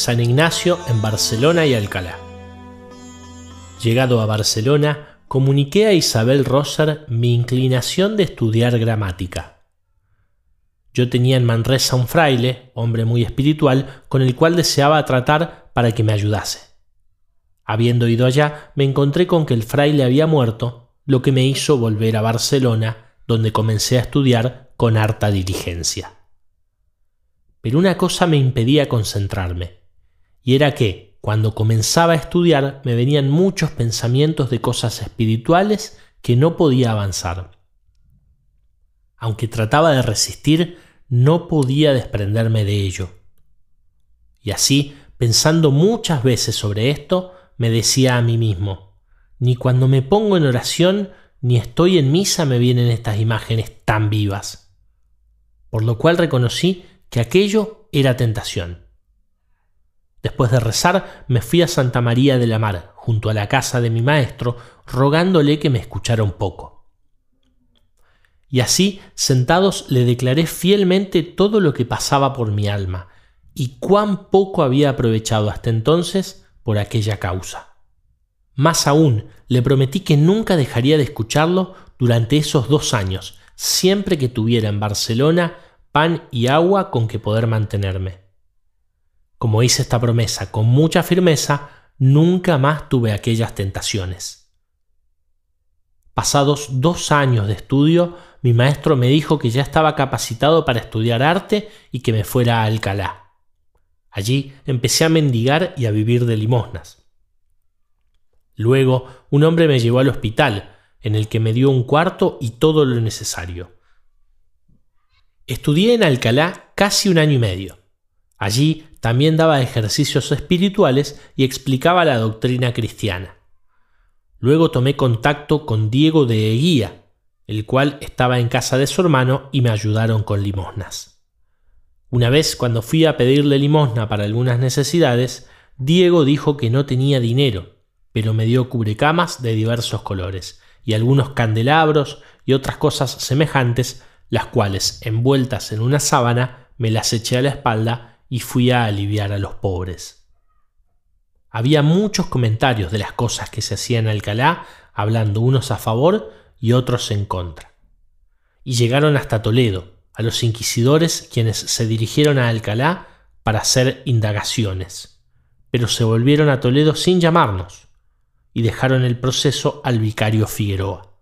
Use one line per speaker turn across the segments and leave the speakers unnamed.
San Ignacio en Barcelona y Alcalá. Llegado a Barcelona, comuniqué a Isabel Roser mi inclinación de estudiar gramática. Yo tenía en Manresa un fraile, hombre muy espiritual, con el cual deseaba tratar para que me ayudase. Habiendo ido allá, me encontré con que el fraile había muerto, lo que me hizo volver a Barcelona, donde comencé a estudiar con harta diligencia. Pero una cosa me impedía concentrarme, y era que, cuando comenzaba a estudiar, me venían muchos pensamientos de cosas espirituales que no podía avanzar. Aunque trataba de resistir, no podía desprenderme de ello. Y así, pensando muchas veces sobre esto, me decía a mí mismo, ni cuando me pongo en oración ni estoy en misa me vienen estas imágenes tan vivas. Por lo cual reconocí que aquello era tentación. Después de rezar, me fui a Santa María de la Mar, junto a la casa de mi maestro, rogándole que me escuchara un poco. Y así, sentados, le declaré fielmente todo lo que pasaba por mi alma, y cuán poco había aprovechado hasta entonces por aquella causa. Más aún, le prometí que nunca dejaría de escucharlo durante esos dos años, siempre que tuviera en Barcelona pan y agua con que poder mantenerme. Como hice esta promesa con mucha firmeza, nunca más tuve aquellas tentaciones. Pasados dos años de estudio, mi maestro me dijo que ya estaba capacitado para estudiar arte y que me fuera a Alcalá. Allí empecé a mendigar y a vivir de limosnas. Luego un hombre me llevó al hospital, en el que me dio un cuarto y todo lo necesario. Estudié en Alcalá casi un año y medio. Allí también daba ejercicios espirituales y explicaba la doctrina cristiana. Luego tomé contacto con Diego de Eguía, el cual estaba en casa de su hermano y me ayudaron con limosnas. Una vez cuando fui a pedirle limosna para algunas necesidades, Diego dijo que no tenía dinero, pero me dio cubrecamas de diversos colores y algunos candelabros y otras cosas semejantes, las cuales, envueltas en una sábana, me las eché a la espalda y fui a aliviar a los pobres. Había muchos comentarios de las cosas que se hacían en Alcalá, hablando unos a favor y otros en contra. Y llegaron hasta Toledo, a los inquisidores quienes se dirigieron a Alcalá para hacer indagaciones, pero se volvieron a Toledo sin llamarnos y dejaron el proceso al vicario Figueroa.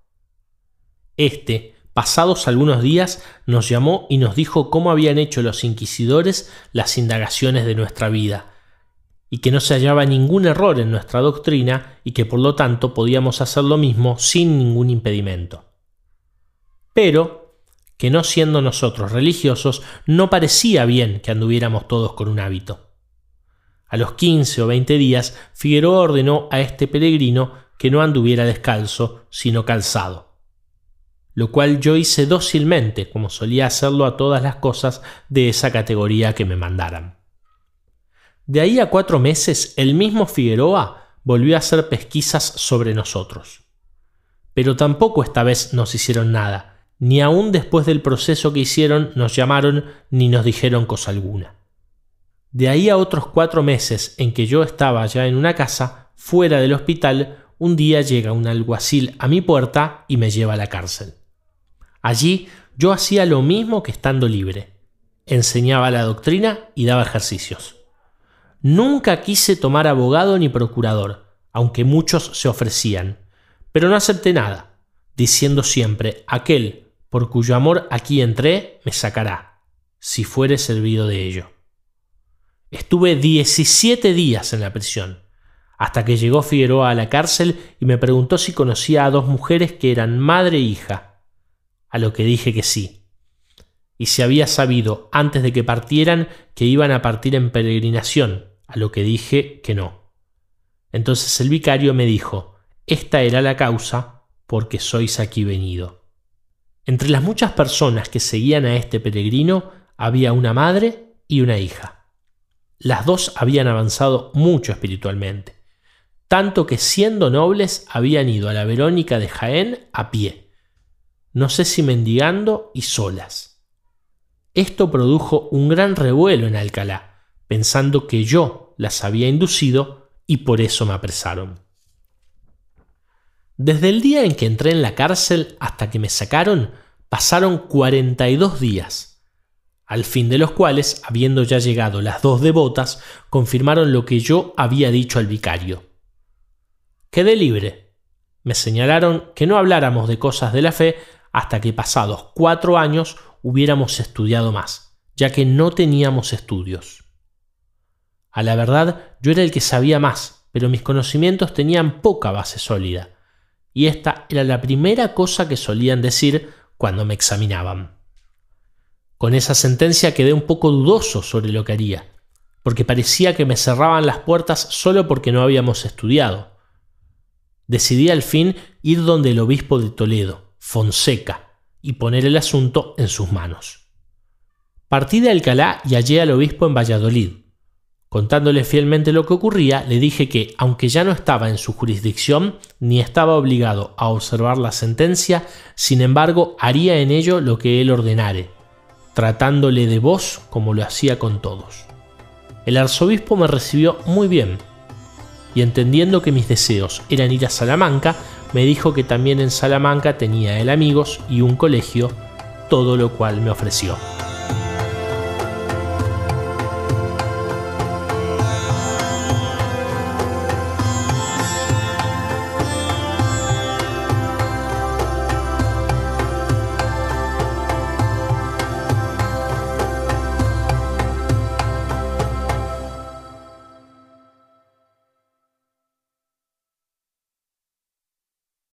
Este, pasados algunos días, nos llamó y nos dijo cómo habían hecho los inquisidores las indagaciones de nuestra vida, y que no se hallaba ningún error en nuestra doctrina y que por lo tanto podíamos hacer lo mismo sin ningún impedimento. Pero que no siendo nosotros religiosos, no parecía bien que anduviéramos todos con un hábito. A los quince o veinte días, Figueroa ordenó a este peregrino que no anduviera descalzo, sino calzado. Lo cual yo hice dócilmente, como solía hacerlo a todas las cosas de esa categoría que me mandaran. De ahí a cuatro meses, el mismo Figueroa volvió a hacer pesquisas sobre nosotros. Pero tampoco esta vez nos hicieron nada, ni aun después del proceso que hicieron nos llamaron ni nos dijeron cosa alguna. De ahí a otros cuatro meses en que yo estaba ya en una casa, fuera del hospital, un día llega un alguacil a mi puerta y me lleva a la cárcel. Allí yo hacía lo mismo que estando libre. Enseñaba la doctrina y daba ejercicios. Nunca quise tomar abogado ni procurador, aunque muchos se ofrecían, pero no acepté nada, diciendo siempre aquel por cuyo amor aquí entré, me sacará, si fuere servido de ello. Estuve 17 días en la prisión, hasta que llegó Figueroa a la cárcel y me preguntó si conocía a dos mujeres que eran madre e hija, a lo que dije que sí, y si había sabido antes de que partieran que iban a partir en peregrinación, a lo que dije que no. Entonces el vicario me dijo, esta era la causa porque sois aquí venido. Entre las muchas personas que seguían a este peregrino había una madre y una hija. Las dos habían avanzado mucho espiritualmente, tanto que siendo nobles habían ido a la Verónica de Jaén a pie, no sé si mendigando y solas. Esto produjo un gran revuelo en Alcalá, pensando que yo, las había inducido y por eso me apresaron. Desde el día en que entré en la cárcel hasta que me sacaron, pasaron 42 días, al fin de los cuales, habiendo ya llegado las dos devotas, confirmaron lo que yo había dicho al vicario. Quedé libre. Me señalaron que no habláramos de cosas de la fe hasta que pasados cuatro años hubiéramos estudiado más, ya que no teníamos estudios. A la verdad, yo era el que sabía más, pero mis conocimientos tenían poca base sólida y esta era la primera cosa que solían decir cuando me examinaban. Con esa sentencia quedé un poco dudoso sobre lo que haría, porque parecía que me cerraban las puertas solo porque no habíamos estudiado. Decidí al fin ir donde el obispo de Toledo, Fonseca, y poner el asunto en sus manos. Partí de Alcalá y hallé al obispo en Valladolid, Contándole fielmente lo que ocurría, le dije que, aunque ya no estaba en su jurisdicción, ni estaba obligado a observar la sentencia, sin embargo haría en ello lo que él ordenare, tratándole de vos como lo hacía con todos. El arzobispo me recibió muy bien, y entendiendo que mis deseos eran ir a Salamanca, me dijo que también en Salamanca tenía él amigos y un colegio, todo lo cual me ofreció.